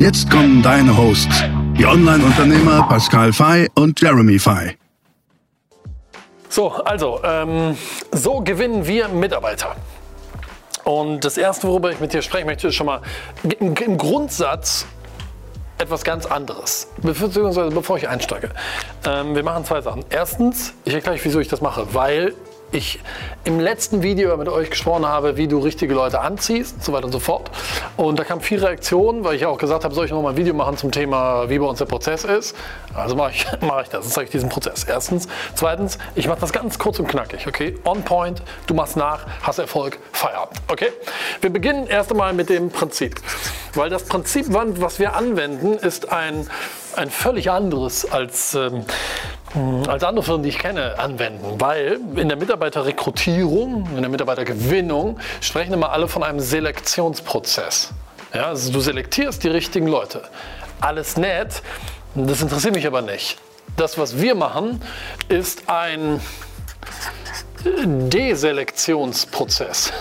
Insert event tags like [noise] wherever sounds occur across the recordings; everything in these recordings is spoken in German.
Jetzt kommen deine Hosts, die Online-Unternehmer Pascal Fay und Jeremy Fay. So, also, ähm, so gewinnen wir Mitarbeiter. Und das Erste, worüber ich mit dir sprechen möchte, ist schon mal im, Grundsatz etwas ganz anderes. Beziehungsweise bevor ich einsteige. Ähm, wir machen zwei Sachen. Erstens, ich erkläre euch, wieso ich das mache. Weil ich im letzten Video mit euch gesprochen habe, wie du richtige Leute anziehst und so weiter und so fort. Und da kam viel Reaktion, weil ich auch gesagt habe, soll ich noch mal ein Video machen zum Thema, wie bei uns der Prozess ist. Also mache ich, [laughs] mach ich das, zeige ich diesen Prozess. Erstens. Zweitens, ich mache das ganz kurz und knackig, okay? On point, du machst nach, hast Erfolg, Feierabend, okay? Wir beginnen erst einmal mit dem Prinzip. Weil das Prinzip, was wir anwenden, ist ein, ein völlig anderes als... Ähm, als andere Firmen, die ich kenne, anwenden. Weil in der Mitarbeiterrekrutierung, in der Mitarbeitergewinnung sprechen immer alle von einem Selektionsprozess. Ja, also du selektierst die richtigen Leute. Alles nett, das interessiert mich aber nicht. Das, was wir machen, ist ein Deselektionsprozess.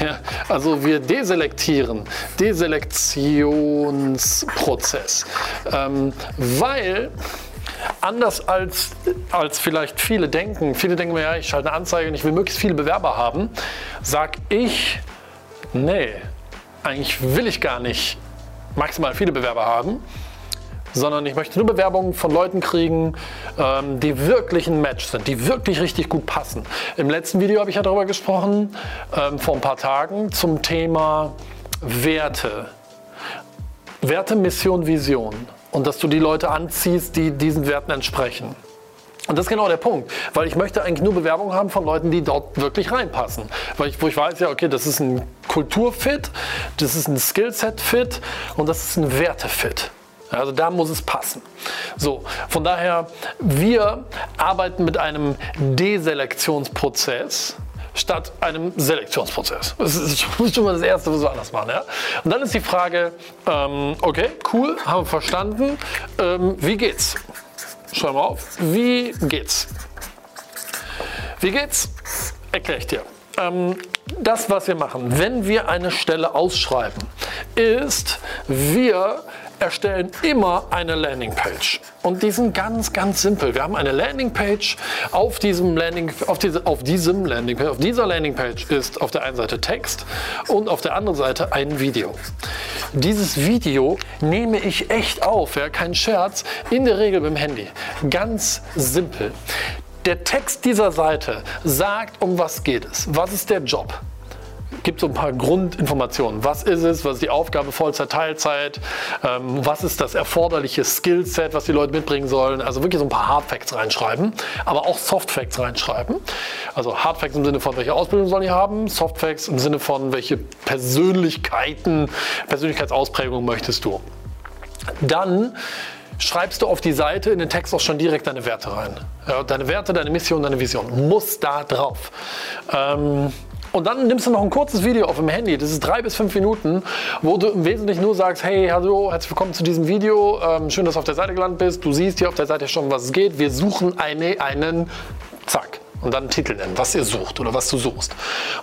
Ja, also wir deselektieren, Deselektionsprozess, ähm, weil anders als, als vielleicht viele denken, viele denken mir, ja, ich schalte eine Anzeige und ich will möglichst viele Bewerber haben, sag ich, nee, eigentlich will ich gar nicht maximal viele Bewerber haben, sondern ich möchte nur Bewerbungen von Leuten kriegen, ähm, die wirklich ein Match sind, die wirklich richtig gut passen. Im letzten Video habe ich ja darüber gesprochen, ähm, vor ein paar Tagen, zum Thema Werte. Werte, Mission, Vision und dass du die Leute anziehst, die diesen Werten entsprechen. Und das ist genau der Punkt, weil ich möchte eigentlich nur Bewerbungen haben von Leuten, die dort wirklich reinpassen. Weil ich, wo ich weiß, ja, okay, das ist ein Kulturfit, das ist ein Skillset-Fit und das ist ein Wertefit. Also da muss es passen. So, von daher, wir arbeiten mit einem Deselektionsprozess statt einem Selektionsprozess. Das ist [laughs] schon mal das Erste, was wir anders machen. Ja? Und dann ist die Frage, ähm, okay, cool, haben wir verstanden. Ähm, wie geht's? Schau mal auf. Wie geht's? Wie geht's? Erkläre ich dir. Ähm, das, was wir machen, wenn wir eine Stelle ausschreiben, ist, wir erstellen immer eine Landingpage. Und die sind ganz, ganz simpel. Wir haben eine Landingpage. Auf diesem Landing, auf diese, auf diesem Landingpage, auf dieser Landingpage ist auf der einen Seite Text und auf der anderen Seite ein Video. Dieses Video nehme ich echt auf, ja, kein Scherz, in der Regel mit dem Handy. Ganz simpel. Der Text dieser Seite sagt, um was geht es. Was ist der Job? Gibt so ein paar Grundinformationen. Was ist es? Was ist die Aufgabe Vollzeit, Teilzeit? Ähm, was ist das erforderliche Skillset, was die Leute mitbringen sollen? Also wirklich so ein paar Hardfacts reinschreiben, aber auch Softfacts reinschreiben. Also Hardfacts im Sinne von, welche Ausbildung sollen die haben? Softfacts im Sinne von, welche Persönlichkeiten, Persönlichkeitsausprägung möchtest du? Dann schreibst du auf die Seite in den Text auch schon direkt deine Werte rein. Deine Werte, deine Mission, deine Vision muss da drauf. Ähm, und dann nimmst du noch ein kurzes Video auf dem Handy, das ist drei bis fünf Minuten, wo du im Wesentlichen nur sagst, hey, hallo, herzlich willkommen zu diesem Video, ähm, schön, dass du auf der Seite gelandet bist, du siehst hier auf der Seite schon, was es geht, wir suchen eine, einen, zack, und dann einen Titel nennen, was ihr sucht oder was du suchst.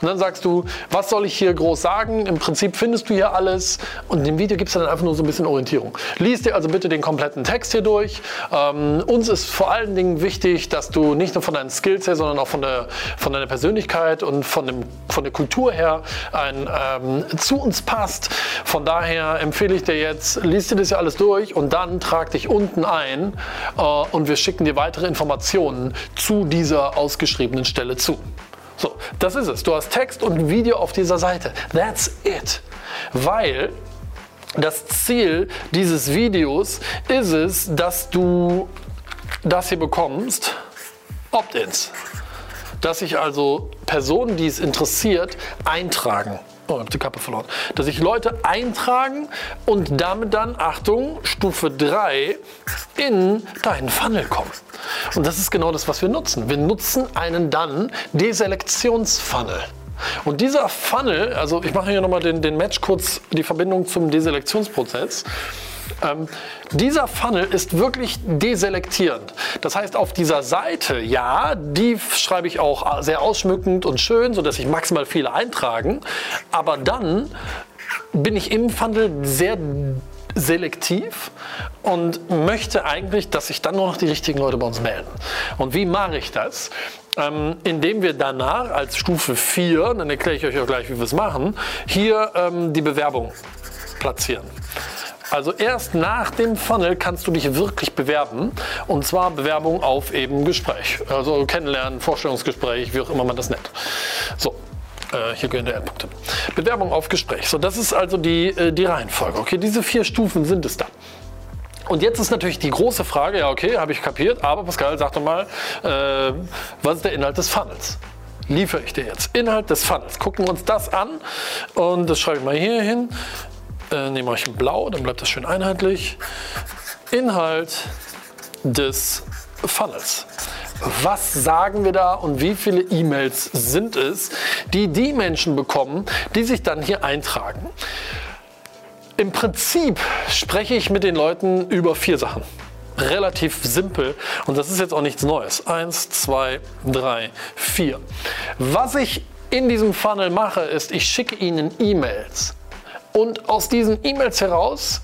Und dann sagst du, was soll ich hier groß sagen? Im Prinzip findest du hier alles und in dem Video gibst du dann einfach nur so ein bisschen Orientierung. Lies dir also bitte den kompletten Text hier durch. Ähm, uns ist vor allen Dingen wichtig, dass du nicht nur von deinen Skills her, sondern auch von, der, von deiner Persönlichkeit und von, dem, von der Kultur her ein, ähm, zu uns passt. Von daher empfehle ich dir jetzt, lies dir das ja alles durch und dann trag dich unten ein äh, und wir schicken dir weitere Informationen zu dieser ausgeschriebenen geschriebenen Stelle zu. So, das ist es. Du hast Text und Video auf dieser Seite. That's it. Weil das Ziel dieses Videos ist es, dass du das hier bekommst, Opt-ins. Dass sich also Personen, die es interessiert, eintragen. Oh, ich hab die Kappe verloren. Dass sich Leute eintragen und damit dann, Achtung, Stufe 3 in deinen Funnel kommen. Und das ist genau das, was wir nutzen. Wir nutzen einen dann Deselektionsfunnel. Und dieser Funnel, also ich mache hier nochmal den, den Match kurz, die Verbindung zum Deselektionsprozess. Ähm, dieser Funnel ist wirklich deselektierend. Das heißt, auf dieser Seite, ja, die schreibe ich auch sehr ausschmückend und schön, sodass sich maximal viele eintragen. Aber dann bin ich im Funnel sehr selektiv und möchte eigentlich, dass sich dann nur noch die richtigen Leute bei uns melden. Und wie mache ich das? Ähm, indem wir danach als Stufe 4, dann erkläre ich euch auch gleich, wie wir es machen, hier ähm, die Bewerbung platzieren. Also erst nach dem Funnel kannst du dich wirklich bewerben. Und zwar Bewerbung auf eben Gespräch. Also kennenlernen, Vorstellungsgespräch, wie auch immer man das nennt. So, äh, hier gehen die Endpunkte. Bewerbung auf Gespräch. So, das ist also die, äh, die Reihenfolge. Okay, diese vier Stufen sind es dann. Und jetzt ist natürlich die große Frage, ja okay, habe ich kapiert, aber Pascal, sag doch mal, äh, was ist der Inhalt des Funnels? Liefere ich dir jetzt. Inhalt des Funnels. Gucken wir uns das an und das schreibe ich mal hier hin. Äh, nehmen euch in Blau, dann bleibt das schön einheitlich. Inhalt des Funnels. Was sagen wir da und wie viele E-Mails sind es, die die Menschen bekommen, die sich dann hier eintragen? Im Prinzip spreche ich mit den Leuten über vier Sachen. Relativ simpel und das ist jetzt auch nichts Neues. Eins, zwei, drei, vier. Was ich in diesem Funnel mache, ist, ich schicke ihnen E-Mails. Und aus diesen E-Mails heraus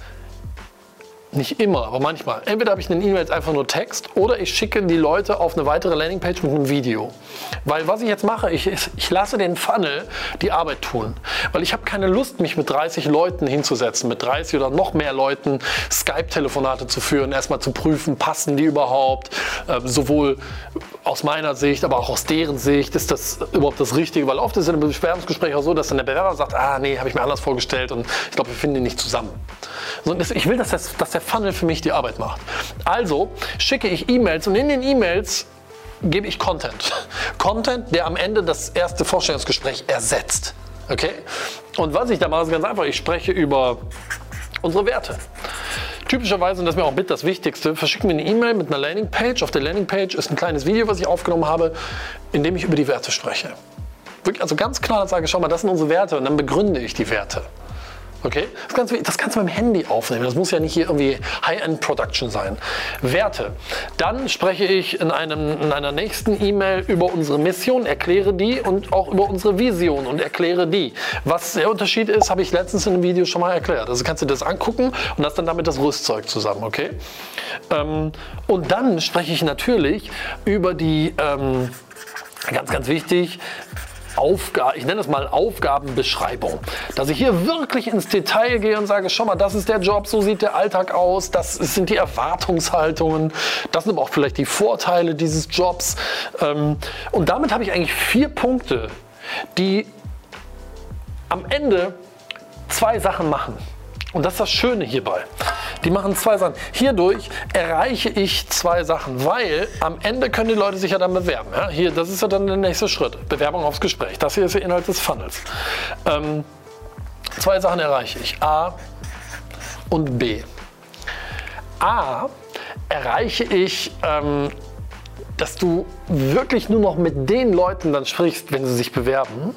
nicht immer, aber manchmal. Entweder habe ich in den E-Mails einfach nur Text oder ich schicke die Leute auf eine weitere Landingpage mit einem Video. Weil was ich jetzt mache, ich, ich lasse den Funnel die Arbeit tun. Weil ich habe keine Lust, mich mit 30 Leuten hinzusetzen, mit 30 oder noch mehr Leuten Skype-Telefonate zu führen, erstmal zu prüfen, passen die überhaupt, äh, sowohl aus meiner Sicht, aber auch aus deren Sicht, ist das überhaupt das Richtige? Weil oft ist in einem Bewerbungsgespräch auch so, dass dann der Bewerber sagt, ah nee, habe ich mir anders vorgestellt und ich glaube, wir finden die nicht zusammen. Ich will, dass, das, dass der Funnel für mich die Arbeit macht. Also schicke ich E-Mails und in den E-Mails gebe ich Content. [laughs] Content, der am Ende das erste Vorstellungsgespräch ersetzt. Okay? Und was ich da mache, ist ganz einfach. Ich spreche über unsere Werte. Typischerweise, und das ist mir auch mit das Wichtigste, verschicken wir eine E-Mail mit einer Landingpage. Auf der Landingpage ist ein kleines Video, was ich aufgenommen habe, in dem ich über die Werte spreche. Also ganz klar sage, schau mal, das sind unsere Werte und dann begründe ich die Werte. Okay? Das kannst, du, das du mit dem Handy aufnehmen. Das muss ja nicht hier irgendwie High-End-Production sein. Werte. Dann spreche ich in, einem, in einer nächsten E-Mail über unsere Mission, erkläre die und auch über unsere Vision und erkläre die. Was der Unterschied ist, habe ich letztens in einem Video schon mal erklärt. Also kannst du das angucken und hast dann damit das Rüstzeug zusammen. Okay? Ähm, und dann spreche ich natürlich über die, ähm, ganz, ganz wichtig, Aufgabe, ich nenne es mal Aufgabenbeschreibung. Dass ich hier wirklich ins Detail gehe und sage, schau mal, das ist der Job, so sieht der Alltag aus, das sind die Erwartungshaltungen, das sind aber auch vielleicht die Vorteile dieses Jobs. Ähm, und damit habe ich eigentlich vier Punkte, die am Ende zwei Sachen machen. Und das ist das Schöne hierbei. Die machen zwei Sachen. Hierdurch erreiche ich zwei Sachen, weil am Ende können die Leute sich ja dann bewerben. Ja? Hier, das ist ja dann der nächste Schritt. Bewerbung aufs Gespräch. Das hier ist der Inhalt des Funnels. Ähm, zwei Sachen erreiche ich. A und B. A erreiche ich, ähm, dass du wirklich nur noch mit den Leuten dann sprichst, wenn sie sich bewerben,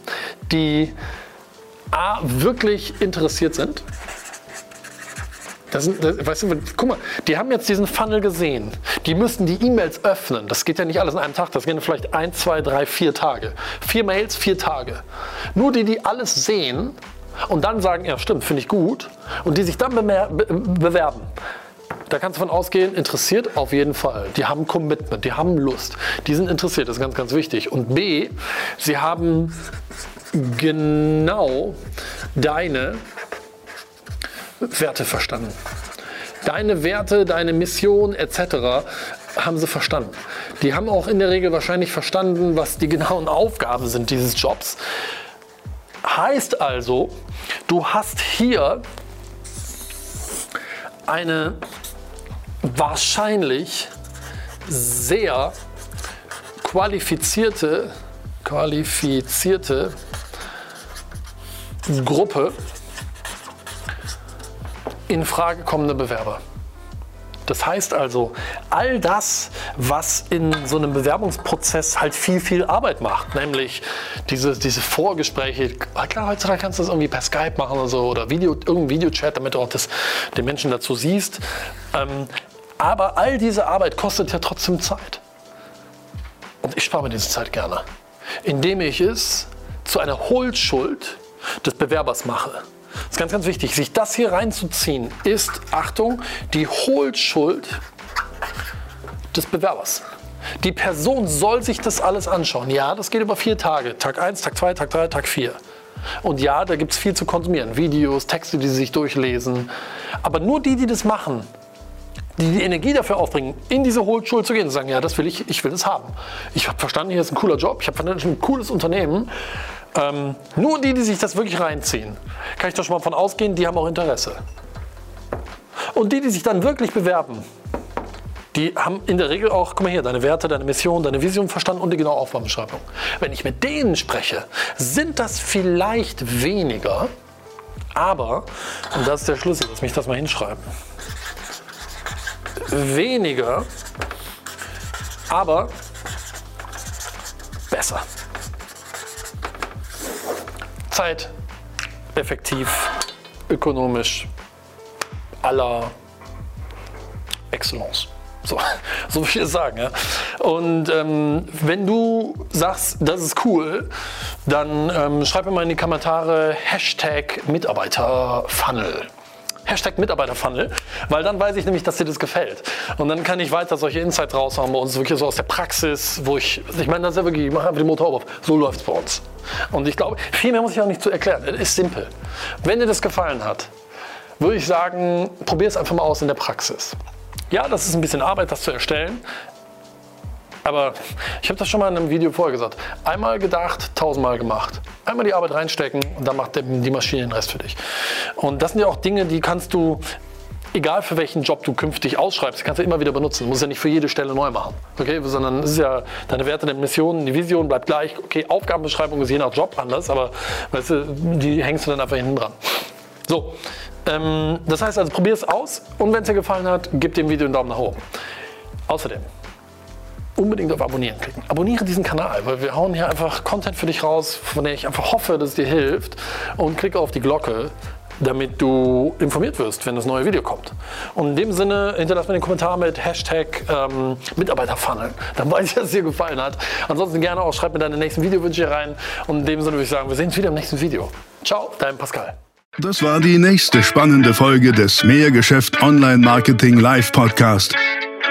die A wirklich interessiert sind das sind, das, weißt du, guck mal, die haben jetzt diesen Funnel gesehen. Die müssen die E-Mails öffnen. Das geht ja nicht alles in einem Tag. Das gehen vielleicht ein, zwei, drei, vier Tage. Vier Mails, vier Tage. Nur die, die alles sehen und dann sagen, ja stimmt, finde ich gut. Und die sich dann be bewerben. Da kannst du von ausgehen, interessiert auf jeden Fall. Die haben Commitment, die haben Lust, die sind interessiert, das ist ganz, ganz wichtig. Und B, sie haben genau deine Werte verstanden. Deine Werte, deine Mission etc. haben sie verstanden. Die haben auch in der Regel wahrscheinlich verstanden, was die genauen Aufgaben sind dieses Jobs. Heißt also, du hast hier eine wahrscheinlich sehr qualifizierte, qualifizierte Gruppe in Frage kommende Bewerber. Das heißt also, all das, was in so einem Bewerbungsprozess halt viel, viel Arbeit macht, nämlich diese, diese Vorgespräche, klar, heutzutage kannst du das irgendwie per Skype machen oder so oder Video, irgendein Videochat, damit du auch das, den Menschen dazu siehst. Ähm, aber all diese Arbeit kostet ja trotzdem Zeit. Und ich spare mir diese Zeit gerne, indem ich es zu einer Hohlschuld des Bewerbers mache. Das ist ganz, ganz wichtig. Sich das hier reinzuziehen, ist, Achtung, die Hohlschuld des Bewerbers. Die Person soll sich das alles anschauen. Ja, das geht über vier Tage. Tag 1, Tag 2, Tag 3, Tag 4. Und ja, da gibt es viel zu konsumieren. Videos, Texte, die sie sich durchlesen. Aber nur die, die das machen, die die Energie dafür aufbringen, in diese Hohlschuld zu gehen und sagen, ja, das will ich, ich will das haben. Ich habe verstanden, hier ist ein cooler Job, ich habe verstanden, ein cooles Unternehmen. Ähm, nur die, die sich das wirklich reinziehen, kann ich doch schon mal von ausgehen, die haben auch Interesse. Und die, die sich dann wirklich bewerben, die haben in der Regel auch, guck mal hier, deine Werte, deine Mission, deine Vision verstanden und die genaue Aufgabenbeschreibung. Wenn ich mit denen spreche, sind das vielleicht weniger, aber, und das ist der Schlüssel, lass mich das mal hinschreiben, weniger, aber Zeit, effektiv, ökonomisch, aller Excellence. So, [laughs] so will ich es sagen. Ja. Und ähm, wenn du sagst, das ist cool, dann ähm, schreib mir mal in die Kommentare Hashtag Mitarbeiterfunnel. Hashtag Mitarbeiterfunnel, weil dann weiß ich nämlich, dass dir das gefällt. Und dann kann ich weiter solche Insights raushauen bei uns, wirklich so aus der Praxis, wo ich, ich meine, das ist ja wirklich, ich mache einfach den Motor auf. So läuft es bei uns. Und ich glaube, viel mehr muss ich auch nicht zu erklären. Es ist simpel. Wenn dir das gefallen hat, würde ich sagen, probier es einfach mal aus in der Praxis. Ja, das ist ein bisschen Arbeit, das zu erstellen. Aber ich habe das schon mal in einem Video vorher gesagt. Einmal gedacht, tausendmal gemacht. Einmal die Arbeit reinstecken und dann macht die Maschine den Rest für dich. Und das sind ja auch Dinge, die kannst du egal für welchen Job du künftig ausschreibst, kannst du immer wieder benutzen. Du musst ja nicht für jede Stelle neu machen. Okay? Sondern es ist ja deine Werte, deine Mission, die Vision bleibt gleich. Okay, Aufgabenbeschreibung ist je nach Job anders, aber weißt du, die hängst du dann einfach hinten dran. So, ähm, das heißt also, probier es aus und wenn es dir gefallen hat, gib dem Video einen Daumen nach oben. Außerdem, unbedingt auf Abonnieren klicken. Abonniere diesen Kanal, weil wir hauen hier einfach Content für dich raus, von dem ich einfach hoffe, dass es dir hilft. Und klicke auf die Glocke, damit du informiert wirst, wenn das neue Video kommt. Und in dem Sinne hinterlass mir den Kommentar mit Hashtag ähm, Mitarbeiterfunnel. Dann [laughs] weiß ich, dass es dir gefallen hat. Ansonsten gerne auch schreib mir deine nächsten Videowünsche rein. Und in dem Sinne würde ich sagen, wir sehen uns wieder im nächsten Video. Ciao, dein Pascal. Das war die nächste spannende Folge des Mehrgeschäft Online Marketing Live Podcast.